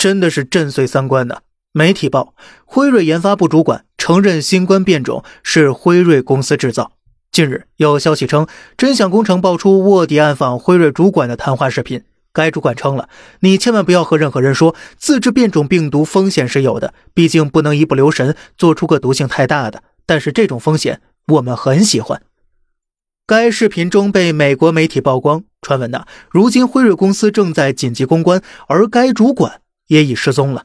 真的是震碎三观的。媒体报，辉瑞研发部主管承认新冠变种是辉瑞公司制造。近日有消息称，真相工程爆出卧底暗访辉瑞主管的谈话视频。该主管称了：“你千万不要和任何人说自制变种病毒风险是有的，毕竟不能一不留神做出个毒性太大的。但是这种风险我们很喜欢。”该视频中被美国媒体曝光，传闻呢，如今辉瑞公司正在紧急公关，而该主管也已失踪了。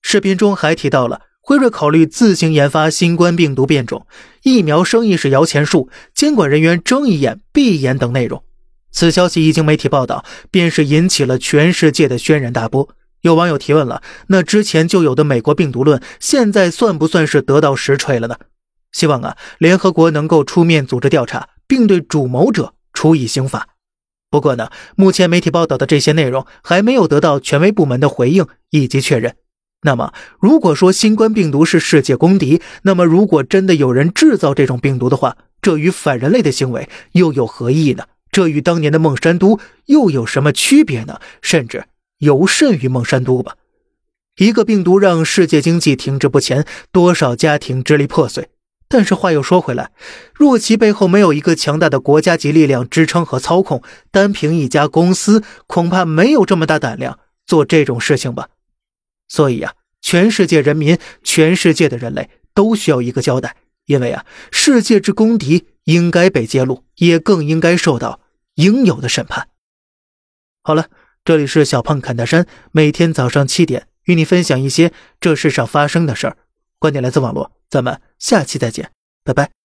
视频中还提到了辉瑞考虑自行研发新冠病毒变种，疫苗生意是摇钱树，监管人员睁一眼闭一眼等内容。此消息一经媒体报道，便是引起了全世界的轩然大波。有网友提问了：那之前就有的美国病毒论，现在算不算是得到实锤了呢？希望啊，联合国能够出面组织调查。并对主谋者处以刑罚。不过呢，目前媒体报道的这些内容还没有得到权威部门的回应以及确认。那么，如果说新冠病毒是世界公敌，那么如果真的有人制造这种病毒的话，这与反人类的行为又有何异呢？这与当年的孟山都又有什么区别呢？甚至尤甚于孟山都吧。一个病毒让世界经济停滞不前，多少家庭支离破碎。但是话又说回来，若其背后没有一个强大的国家级力量支撑和操控，单凭一家公司，恐怕没有这么大胆量做这种事情吧。所以呀，全世界人民，全世界的人类都需要一个交代，因为啊，世界之公敌应该被揭露，也更应该受到应有的审判。好了，这里是小胖侃大山，每天早上七点与你分享一些这世上发生的事儿。观点来自网络，咱们下期再见，拜拜。